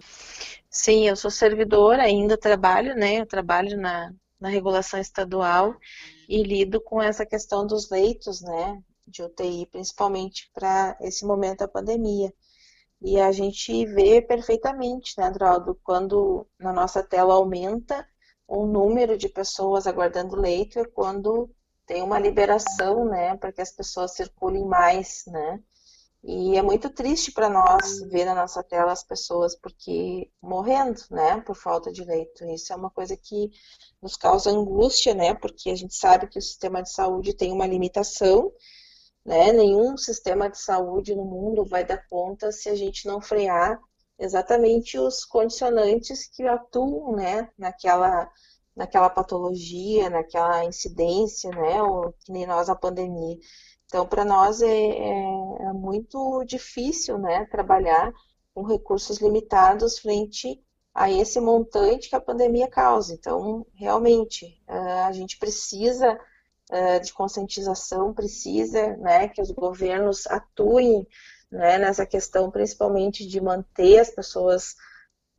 Sim, eu sou servidora, ainda trabalho, né? Eu trabalho na, na regulação estadual e lido com essa questão dos leitos, né? De UTI, principalmente para esse momento da pandemia. E a gente vê perfeitamente, né, Adroaldo, quando na nossa tela aumenta o número de pessoas aguardando leito, é quando tem uma liberação, né, para que as pessoas circulem mais, né? E é muito triste para nós ver na nossa tela as pessoas porque morrendo, né, por falta de leito. Isso é uma coisa que nos causa angústia, né, porque a gente sabe que o sistema de saúde tem uma limitação, né? Nenhum sistema de saúde no mundo vai dar conta se a gente não frear exatamente os condicionantes que atuam, né, naquela naquela patologia, naquela incidência, né, ou que nem nós a pandemia. Então, para nós é, é, é, muito difícil né, trabalhar com recursos limitados frente a esse montante que a pandemia causa. Então, realmente, a gente precisa de conscientização, precisa né, que os governos atuem né, nessa questão, principalmente de manter as pessoas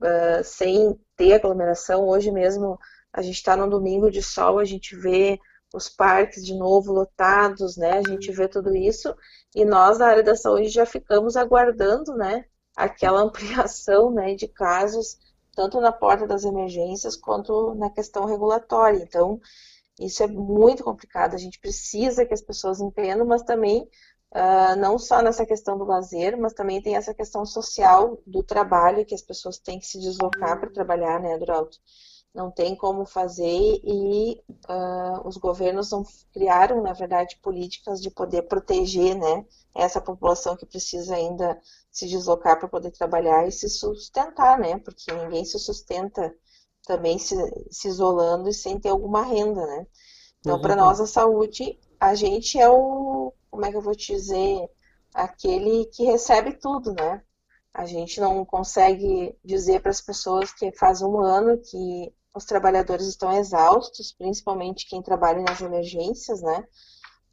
uh, sem ter aglomeração. Hoje mesmo, a gente está no domingo de sol, a gente vê os parques de novo lotados, né? A gente vê tudo isso e nós, na área da saúde, já ficamos aguardando, né? aquela ampliação né, de casos, tanto na porta das emergências quanto na questão regulatória. Então, isso é muito complicado. A gente precisa que as pessoas entendam, mas também uh, não só nessa questão do lazer, mas também tem essa questão social do trabalho, que as pessoas têm que se deslocar para trabalhar, né, Adroaldo? Não tem como fazer e uh, os governos não criaram, na verdade, políticas de poder proteger né, essa população que precisa ainda se deslocar para poder trabalhar e se sustentar, né? Porque ninguém se sustenta também se, se isolando e sem ter alguma renda, né? Então, para nós, a saúde, a gente é o, como é que eu vou te dizer, aquele que recebe tudo, né? A gente não consegue dizer para as pessoas que faz um ano que os trabalhadores estão exaustos, principalmente quem trabalha nas emergências, né?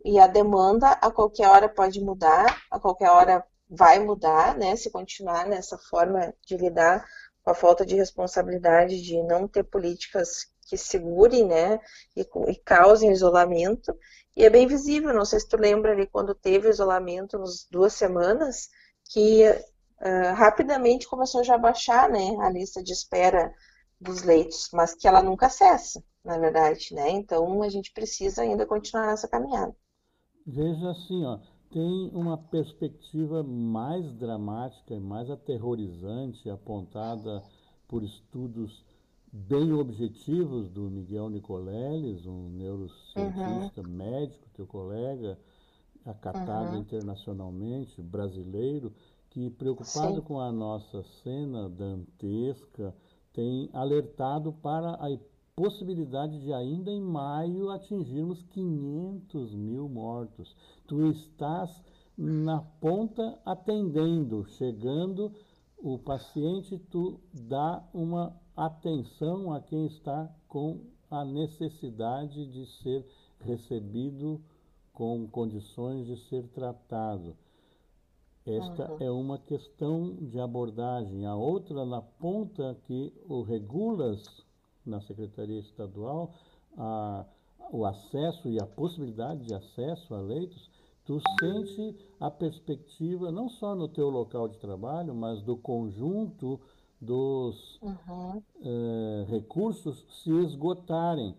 E a demanda a qualquer hora pode mudar, a qualquer hora vai mudar, né? Se continuar nessa forma de lidar com a falta de responsabilidade de não ter políticas que segurem, né? E, e causem isolamento. E é bem visível, não sei se tu lembra ali quando teve isolamento nos duas semanas, que uh, rapidamente começou já a baixar, né? A lista de espera dos leitos, mas que ela nunca cessa, na verdade, né? Então a gente precisa ainda continuar nessa caminhada. Veja assim, ó, tem uma perspectiva mais dramática e mais aterrorizante apontada por estudos bem objetivos do Miguel Nicoleles, um neurocientista uhum. médico, teu colega, acatado uhum. internacionalmente, brasileiro, que preocupado Sim. com a nossa cena dantesca, tem alertado para a possibilidade de ainda em maio atingirmos 500 mil mortos. Tu estás na ponta atendendo, chegando o paciente, tu dá uma atenção a quem está com a necessidade de ser recebido com condições de ser tratado. Esta uhum. é uma questão de abordagem. A outra, na ponta, que o regulas na Secretaria Estadual, a, o acesso e a possibilidade de acesso a leitos, tu sente a perspectiva, não só no teu local de trabalho, mas do conjunto dos uhum. eh, recursos se esgotarem.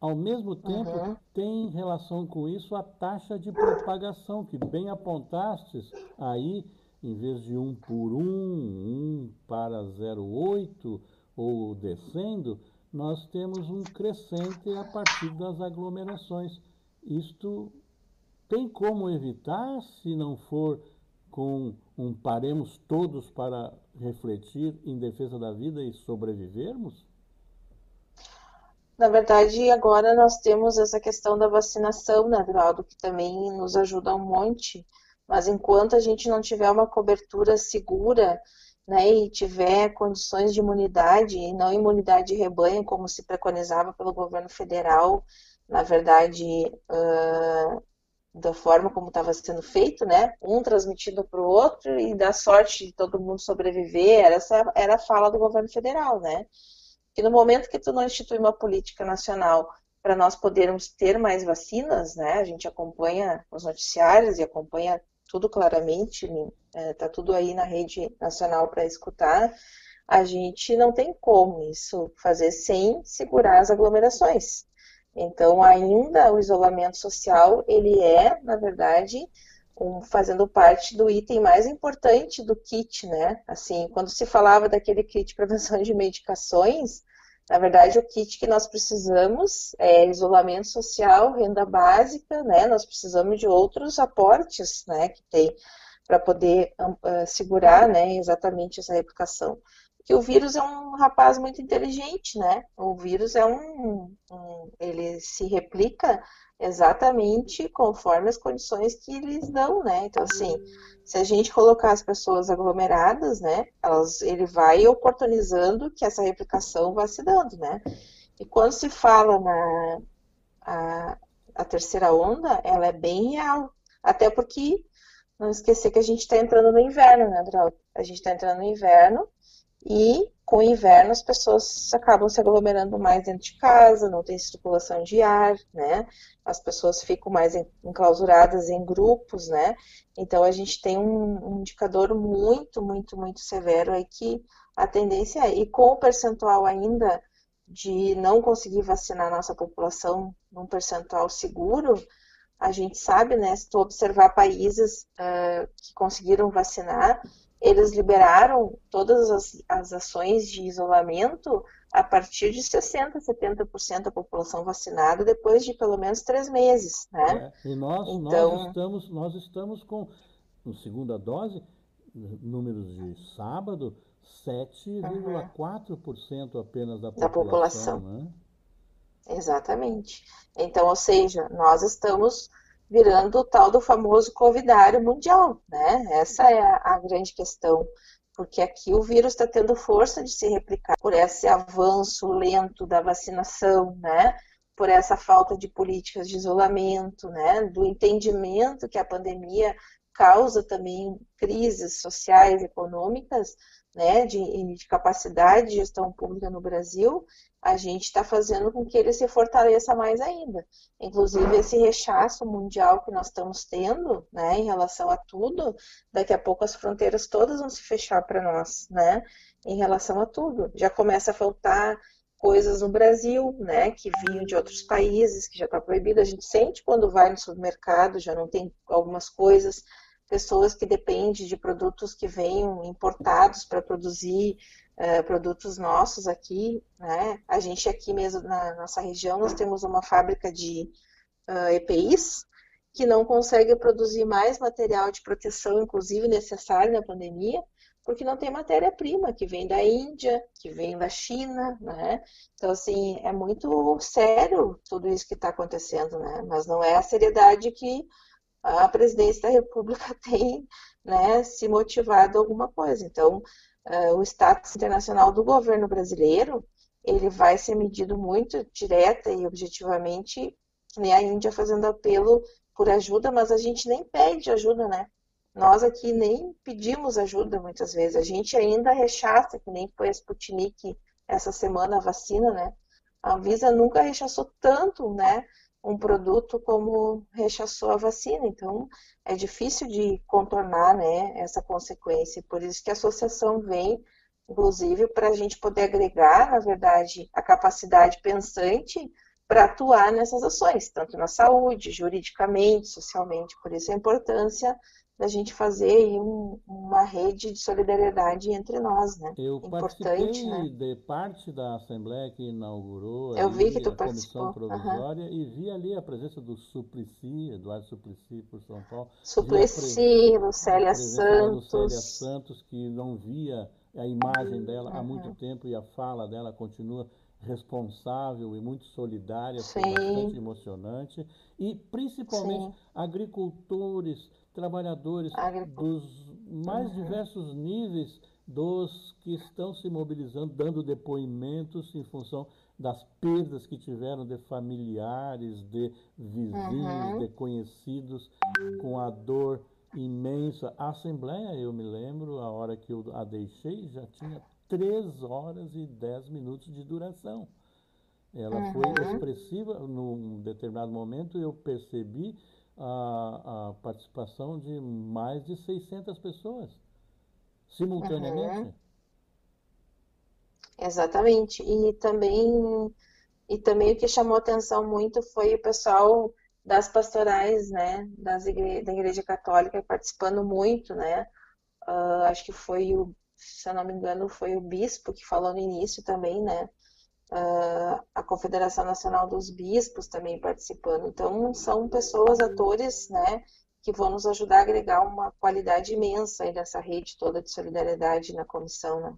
Ao mesmo tempo, uhum. tem relação com isso a taxa de propagação, que bem apontastes aí, em vez de 1 por 1, 1 para 0,8 ou descendo, nós temos um crescente a partir das aglomerações. Isto tem como evitar se não for com um paremos todos para refletir em defesa da vida e sobrevivermos? Na verdade, agora nós temos essa questão da vacinação, né, Geraldo, que também nos ajuda um monte, mas enquanto a gente não tiver uma cobertura segura, né, e tiver condições de imunidade, e não imunidade de rebanho, como se preconizava pelo governo federal, na verdade, uh, da forma como estava sendo feito, né, um transmitido para o outro e da sorte de todo mundo sobreviver, essa era a fala do governo federal, né, que no momento que tu não institui uma política nacional para nós podermos ter mais vacinas, né, a gente acompanha os noticiários e acompanha tudo claramente, está é, tudo aí na rede nacional para escutar, a gente não tem como isso fazer sem segurar as aglomerações. Então, ainda o isolamento social, ele é, na verdade, um, fazendo parte do item mais importante do kit, né? Assim, quando se falava daquele kit de prevenção de medicações, na verdade, o kit que nós precisamos é isolamento social, renda básica, né? Nós precisamos de outros aportes, né, que tem para poder uh, segurar, né, exatamente essa replicação. Que o vírus é um rapaz muito inteligente, né? O vírus é um, um ele se replica exatamente conforme as condições que eles dão, né? Então, assim, se a gente colocar as pessoas aglomeradas, né, elas, ele vai oportunizando que essa replicação vá se dando, né? E quando se fala na a, a terceira onda, ela é bem real, até porque não esquecer que a gente está entrando no inverno, né, Drauzio? A gente está entrando no inverno E com o inverno as pessoas acabam se aglomerando mais dentro de casa, não tem circulação de ar, né? As pessoas ficam mais enclausuradas em grupos, né? Então a gente tem um, um indicador muito, muito, muito severo aí que a tendência é, e com o percentual ainda de não conseguir vacinar a nossa população num percentual seguro, a gente sabe, né, se tu observar países uh, que conseguiram vacinar, eles liberaram todas as, as ações de isolamento a partir de 60%, 70% da população vacinada depois de pelo menos três meses, né? É, e nós, então... nós, estamos, nós estamos com, na segunda dose, números de sábado, 7,4% uhum. apenas da população. Da população. Né? Exatamente. Então, ou seja, nós estamos virando o tal do famoso covidário mundial, né? Essa é a, a grande questão, porque aqui o vírus está tendo força de se replicar por esse avanço lento da vacinação, né? Por essa falta de políticas de isolamento, né? Do entendimento que a pandemia causa também crises sociais, econômicas, né, de, de capacidade de gestão pública no Brasil, a gente está fazendo com que ele se fortaleça mais ainda. Inclusive, esse rechaço mundial que nós estamos tendo, né, em relação a tudo, daqui a pouco as fronteiras todas vão se fechar para nós, né, em relação a tudo. Já começa a faltar coisas no Brasil, né, que vinham de outros países, que já está proibido. A gente sente quando vai no supermercado, já não tem algumas coisas pessoas que dependem de produtos que venham importados para produzir uh, produtos nossos aqui, né? A gente aqui mesmo na nossa região nós temos uma fábrica de uh, eh, EPIs que não consegue produzir mais material de proteção, inclusive necessário na pandemia, porque não tem matéria-prima que vem da Índia, que vem da China, né? Então, assim, é muito sério tudo isso que está acontecendo, né? Mas não é a seriedade que a presidência da República tem né, se motivado alguma coisa. Então, uh, o status internacional do governo brasileiro ele vai ser medido muito direta e objetivamente, nem a Índia fazendo apelo por ajuda, mas a gente nem pede ajuda, né? Nós aqui nem pedimos ajuda muitas vezes. A gente ainda rechaça, que nem foi a Sputnik essa semana a vacina, né? A Anvisa nunca rechaçou tanto, né? Um produto como rechaçou a vacina. Então, é difícil de contornar né, essa consequência. Por isso que a associação vem, inclusive, para a gente poder agregar, na verdade, a capacidade pensante para atuar nessas ações, tanto na saúde, juridicamente, socialmente. Por isso a importância da gente fazer um, uma rede de solidariedade entre nós, né? Eu Importante, participei né? de parte da Assembleia que inaugurou Eu vi que tu a participou. Comissão Provisória uhum. e vi ali a presença do Suplicy, Eduardo Suplicy por São Paulo. Suplicy, Lucélia Santos. Lucélia Santos, que não via a imagem dela uhum. há muito tempo e a fala dela continua responsável e muito solidária, foi bastante emocionante. E principalmente Sim. agricultores, trabalhadores dos mais uhum. diversos níveis dos que estão se mobilizando, dando depoimentos em função das perdas que tiveram de familiares, de vizinhos, uhum. de conhecidos, com a dor imensa. A Assembleia, eu me lembro, a hora que eu a deixei, já tinha 3 horas e 10 minutos de duração. Ela uhum. foi expressiva, num determinado momento eu percebi a, a participação de mais de 600 pessoas simultaneamente. Uhum. Exatamente. E também e também o que chamou atenção muito foi o pessoal das pastorais, né, das igre da Igreja Católica participando muito, né. Uh, acho que foi o, se eu não me engano, foi o bispo que falou no início também, né, uh, a Confederação Nacional dos Bispos também participando. Então, são pessoas, atores, né, que vão nos ajudar a agregar uma qualidade imensa aí nessa rede toda de solidariedade na comissão, né?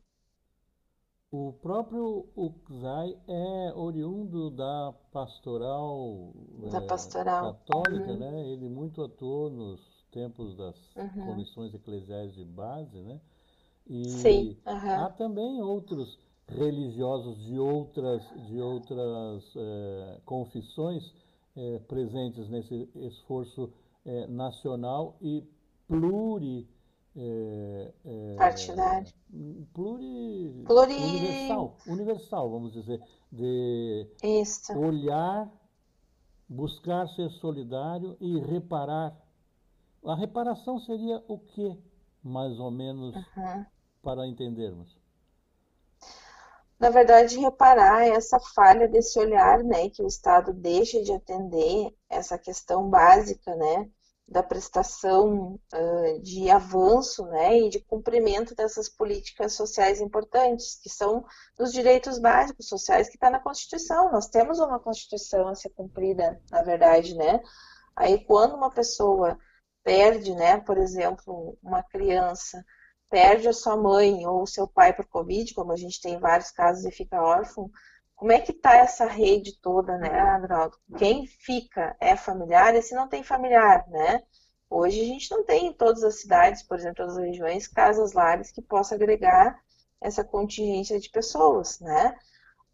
O próprio Uxai é oriundo da pastoral, da é, pastoral. católica, uhum. né? Ele muito atuou nos tempos das uhum. comissões eclesiais de base, né? E Sim. Uhum. há também outros religiosos de outras, de outras é, confissões é, presentes nesse esforço é, nacional e pluri, partidário, pluri, pluri... universal, universal, vamos dizer, de Isso. olhar, buscar ser solidário e reparar. A reparação seria o que, mais ou menos, uhum. para entendermos? Na verdade, reparar essa falha desse olhar, né, que o Estado deixa de atender essa questão básica, né, da prestação uh, de avanço, né, e de cumprimento dessas políticas sociais importantes, que são dos direitos básicos sociais que está na Constituição. Nós temos uma Constituição a ser cumprida, na verdade, né. Aí, quando uma pessoa perde, né, por exemplo, uma criança perde a sua mãe ou o seu pai por Covid, como a gente tem vários casos e fica órfão, como é que está essa rede toda, né, Adroaldo? Quem fica é familiar e se não tem familiar, né? Hoje a gente não tem em todas as cidades, por exemplo, todas as regiões, casas lares que possa agregar essa contingência de pessoas, né?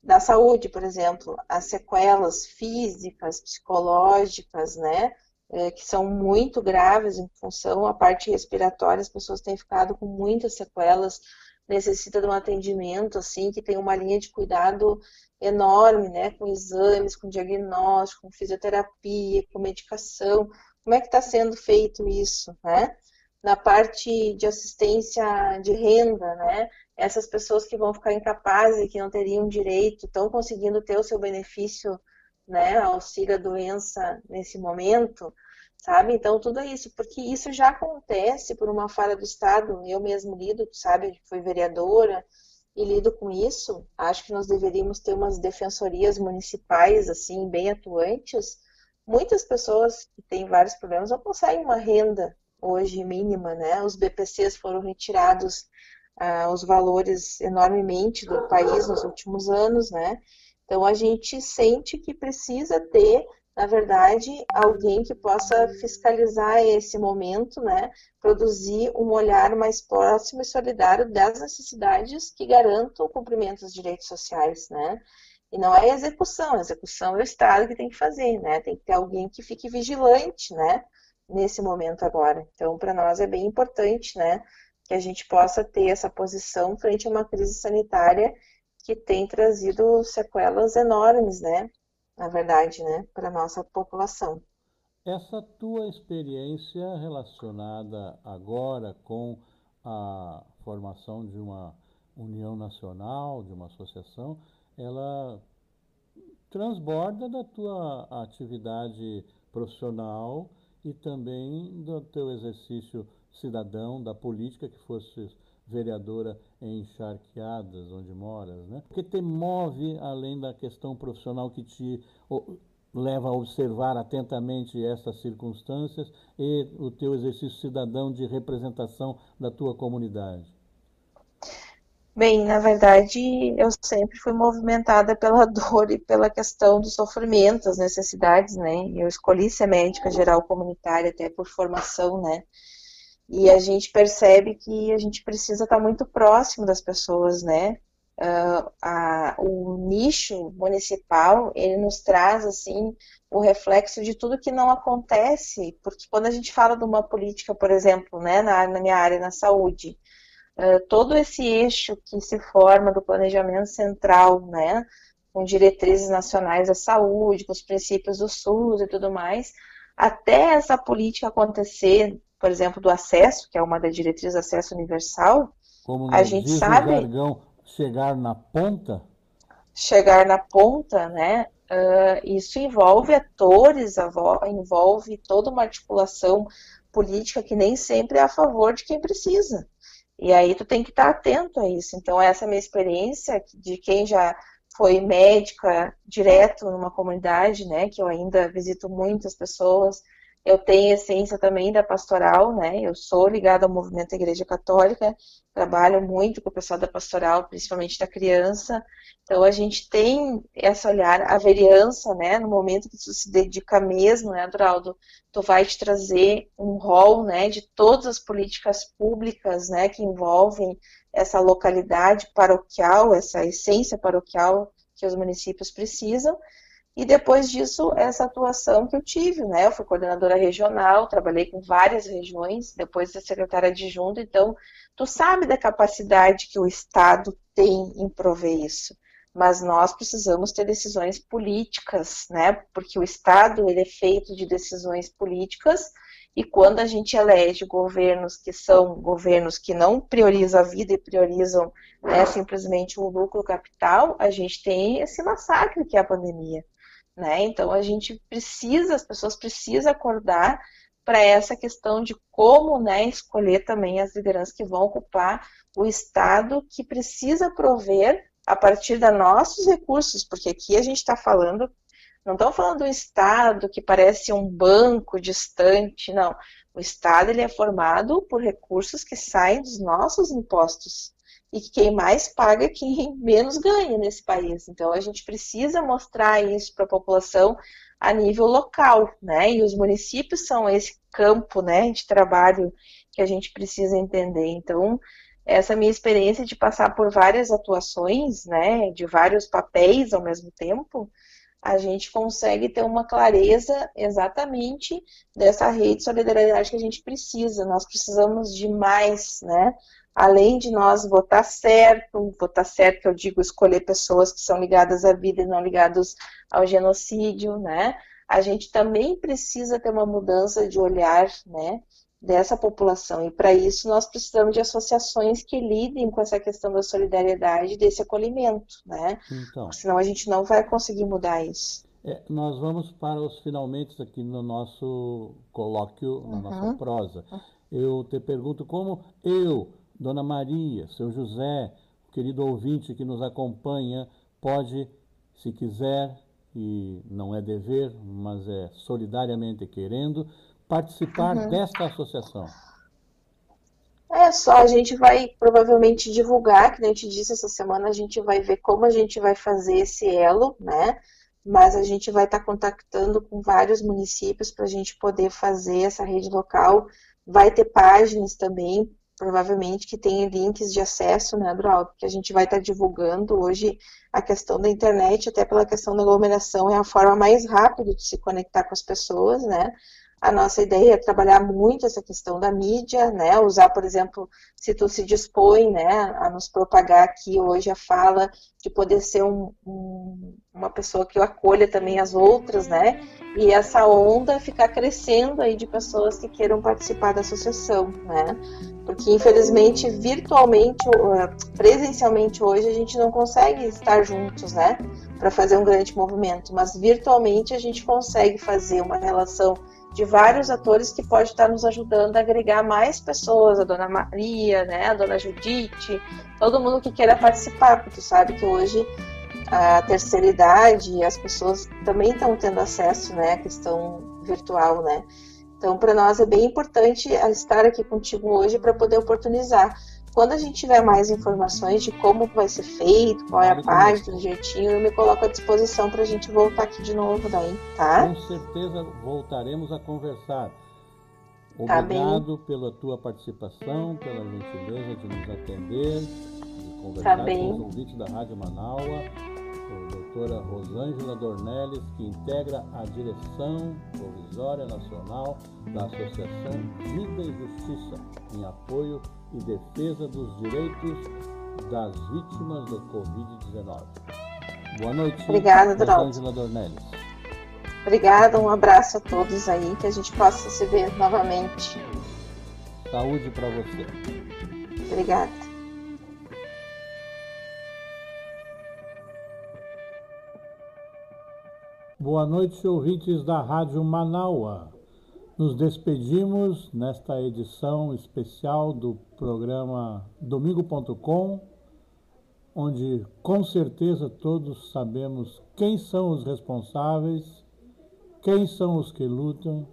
Da saúde, por exemplo, as sequelas físicas, psicológicas, né? É, que são muito graves em função à parte respiratória, as pessoas têm ficado com muitas sequelas, necessita de um atendimento assim que tem uma linha de cuidado enorme, né, com exames, com diagnóstico, com fisioterapia, com medicação. Como é que está sendo feito isso, né? Na parte de assistência de renda, né? Essas pessoas que vão ficar incapazes que não teriam direito, estão conseguindo ter o seu benefício né, auxílio à doença nesse momento, sabe? Então, tudo isso, porque isso já acontece por uma falha do Estado, eu mesmo lido, sabe, fui vereadora e lido com isso, acho que nós deveríamos ter umas defensorias municipais, assim, bem atuantes. Muitas pessoas que têm vários problemas não conseguem uma renda hoje mínima, né? Os BPCs foram retirados ah, os valores enormemente do país nos últimos anos, né? Então a gente sente que precisa ter, na verdade, alguém que possa fiscalizar esse momento, né? Produzir um olhar mais próximo e solidário das necessidades que garantam o cumprimento dos direitos sociais, né? E não é a execução, a execução é o Estado que tem que fazer, né? Tem que ter alguém que fique vigilante, né? Nesse momento agora. Então, para nós é bem importante, né? Que a gente possa ter essa posição frente a uma crise sanitária que tem trazido sequelas enormes, né? Na verdade, né, para nossa população. Essa tua experiência relacionada agora com a formação de uma união nacional, de uma associação, ela transborda da tua atividade profissional e também do teu exercício cidadão, da política que fosse vereadora em Charqueadas, onde moras, né? O que te move, além da questão profissional que te leva a observar atentamente essas circunstâncias e o teu exercício cidadão de representação da tua comunidade? Bem, na verdade, eu sempre fui movimentada pela dor e pela questão do sofrimento, as necessidades, né? Eu escolhi ser médica geral comunitária até por formação, né? E a gente percebe que a gente precisa estar muito próximo das pessoas, né? Uh, a, o nicho municipal ele nos traz assim o reflexo de tudo que não acontece, porque quando a gente fala de uma política, por exemplo, né, na, na minha área, na saúde, uh, todo esse eixo que se forma do planejamento central, né, com diretrizes nacionais da saúde, com os princípios do SUS e tudo mais, até essa política acontecer por exemplo, do acesso, que é uma das diretrizes acesso universal, Como a gente sabe. Jargão, chegar na ponta? Chegar na ponta, né? Uh, isso envolve atores, envolve toda uma articulação política que nem sempre é a favor de quem precisa. E aí tu tem que estar atento a isso. Então, essa é a minha experiência de quem já foi médica direto numa comunidade, né, que eu ainda visito muitas pessoas, eu tenho essência também da pastoral, né? Eu sou ligada ao movimento da Igreja Católica, trabalho muito com o pessoal da pastoral, principalmente da criança. Então a gente tem essa olhar, a vereança, né? No momento que tu se dedica mesmo, né, Adoraldo? Tu vai te trazer um rol, né? De todas as políticas públicas, né? Que envolvem essa localidade paroquial, essa essência paroquial que os municípios precisam E depois disso, essa atuação que eu tive, né? Eu fui coordenadora regional, trabalhei com várias regiões, depois de secretária adjunta, então tu sabe da capacidade que o Estado tem em prover isso. Mas nós precisamos ter decisões políticas, né? Porque o Estado ele é feito de decisões políticas e quando a gente elege governos que são governos que não priorizam a vida e priorizam né, simplesmente o lucro capital, a gente tem esse massacre que é a pandemia. Né? Então a gente precisa, as pessoas precisam acordar para essa questão de como né, escolher também as lideranças que vão ocupar o Estado que precisa prover a partir dos nossos recursos, porque aqui a gente está falando não estamos falando do Estado que parece um banco distante, não. O Estado ele é formado por recursos que saem dos nossos impostos. E que quem mais paga é quem menos ganha nesse país. Então a gente precisa mostrar isso para a população a nível local, né? E os municípios são esse campo, né, de trabalho que a gente precisa entender. Então, essa minha experiência de passar por várias atuações, né, de vários papéis ao mesmo tempo, a gente consegue ter uma clareza exatamente dessa rede de solidariedade que a gente precisa. Nós precisamos de mais, né? Além de nós votar certo, votar certo que eu digo escolher pessoas que são ligadas à vida e não ligadas ao genocídio, né? A gente também precisa ter uma mudança de olhar, né? Dessa população. E para isso nós precisamos de associações que lidem com essa questão da solidariedade, desse acolhimento, né? Então, senão a gente não vai conseguir mudar isso. É, nós vamos para os finalmente aqui no nosso colóquio, na uhum. nossa prosa. Eu te pergunto como eu, Dona Maria, seu José, querido ouvinte que nos acompanha, pode, se quiser, e não é dever, mas é solidariamente querendo, participar uhum. desta associação? É só, a gente vai provavelmente divulgar, que a gente disse essa semana, a gente vai ver como a gente vai fazer esse elo, né? Mas a gente vai estar tá contactando com vários municípios para a gente poder fazer essa rede local. Vai ter páginas também, provavelmente, que tem links de acesso, né, Adroaldo? Que a gente vai estar tá divulgando hoje a questão da internet, até pela questão da aglomeração, é a forma mais rápida de se conectar com as pessoas, né? A nossa ideia é trabalhar muito essa questão da mídia, né? Usar, por exemplo, se tu se dispõe, né, a nos propagar aqui hoje a fala de poder ser um, um, uma pessoa que acolha também as outras, né? E essa onda ficar crescendo aí de pessoas que queiram participar da associação, né? Porque infelizmente virtualmente, presencialmente hoje a gente não consegue estar juntos, né? Para fazer um grande movimento, mas virtualmente a gente consegue fazer uma relação de vários atores que pode estar nos ajudando a agregar mais pessoas, a Dona Maria, né, a Dona Judite, todo mundo que queira participar, porque sabe que hoje a terceira idade as pessoas também estão tendo acesso, né, à questão virtual, né. Então, para nós é bem importante estar aqui contigo hoje para poder oportunizar quando a gente tiver mais informações de como vai ser feito, qual é a página, do jeitinho, eu me coloco à disposição para a gente voltar aqui de novo daí, tá? Com certeza voltaremos a conversar. Tá Obrigado tá pela tua participação, pela gentileza de nos atender, de conversar tá com os ouvintes da Rádio Manaua, a doutora Rosângela Dornelles, que integra a direção provisória nacional da Associação Vida e Justiça, em apoio e defesa dos direitos das vítimas do Covid-19. Boa noite. Obrigada, Rosângela Dornelles. Obrigada, um abraço a todos aí, que a gente possa se ver novamente. Saúde para você. Obrigada. Boa noite, ouvintes da Rádio Manaua. Nos despedimos nesta edição especial do programa Domingo.com, onde com certeza todos sabemos quem são os responsáveis, quem são os que lutam,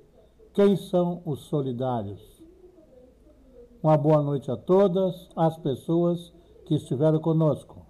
quem são os solidários. Uma boa noite a todas as pessoas que estiveram conosco.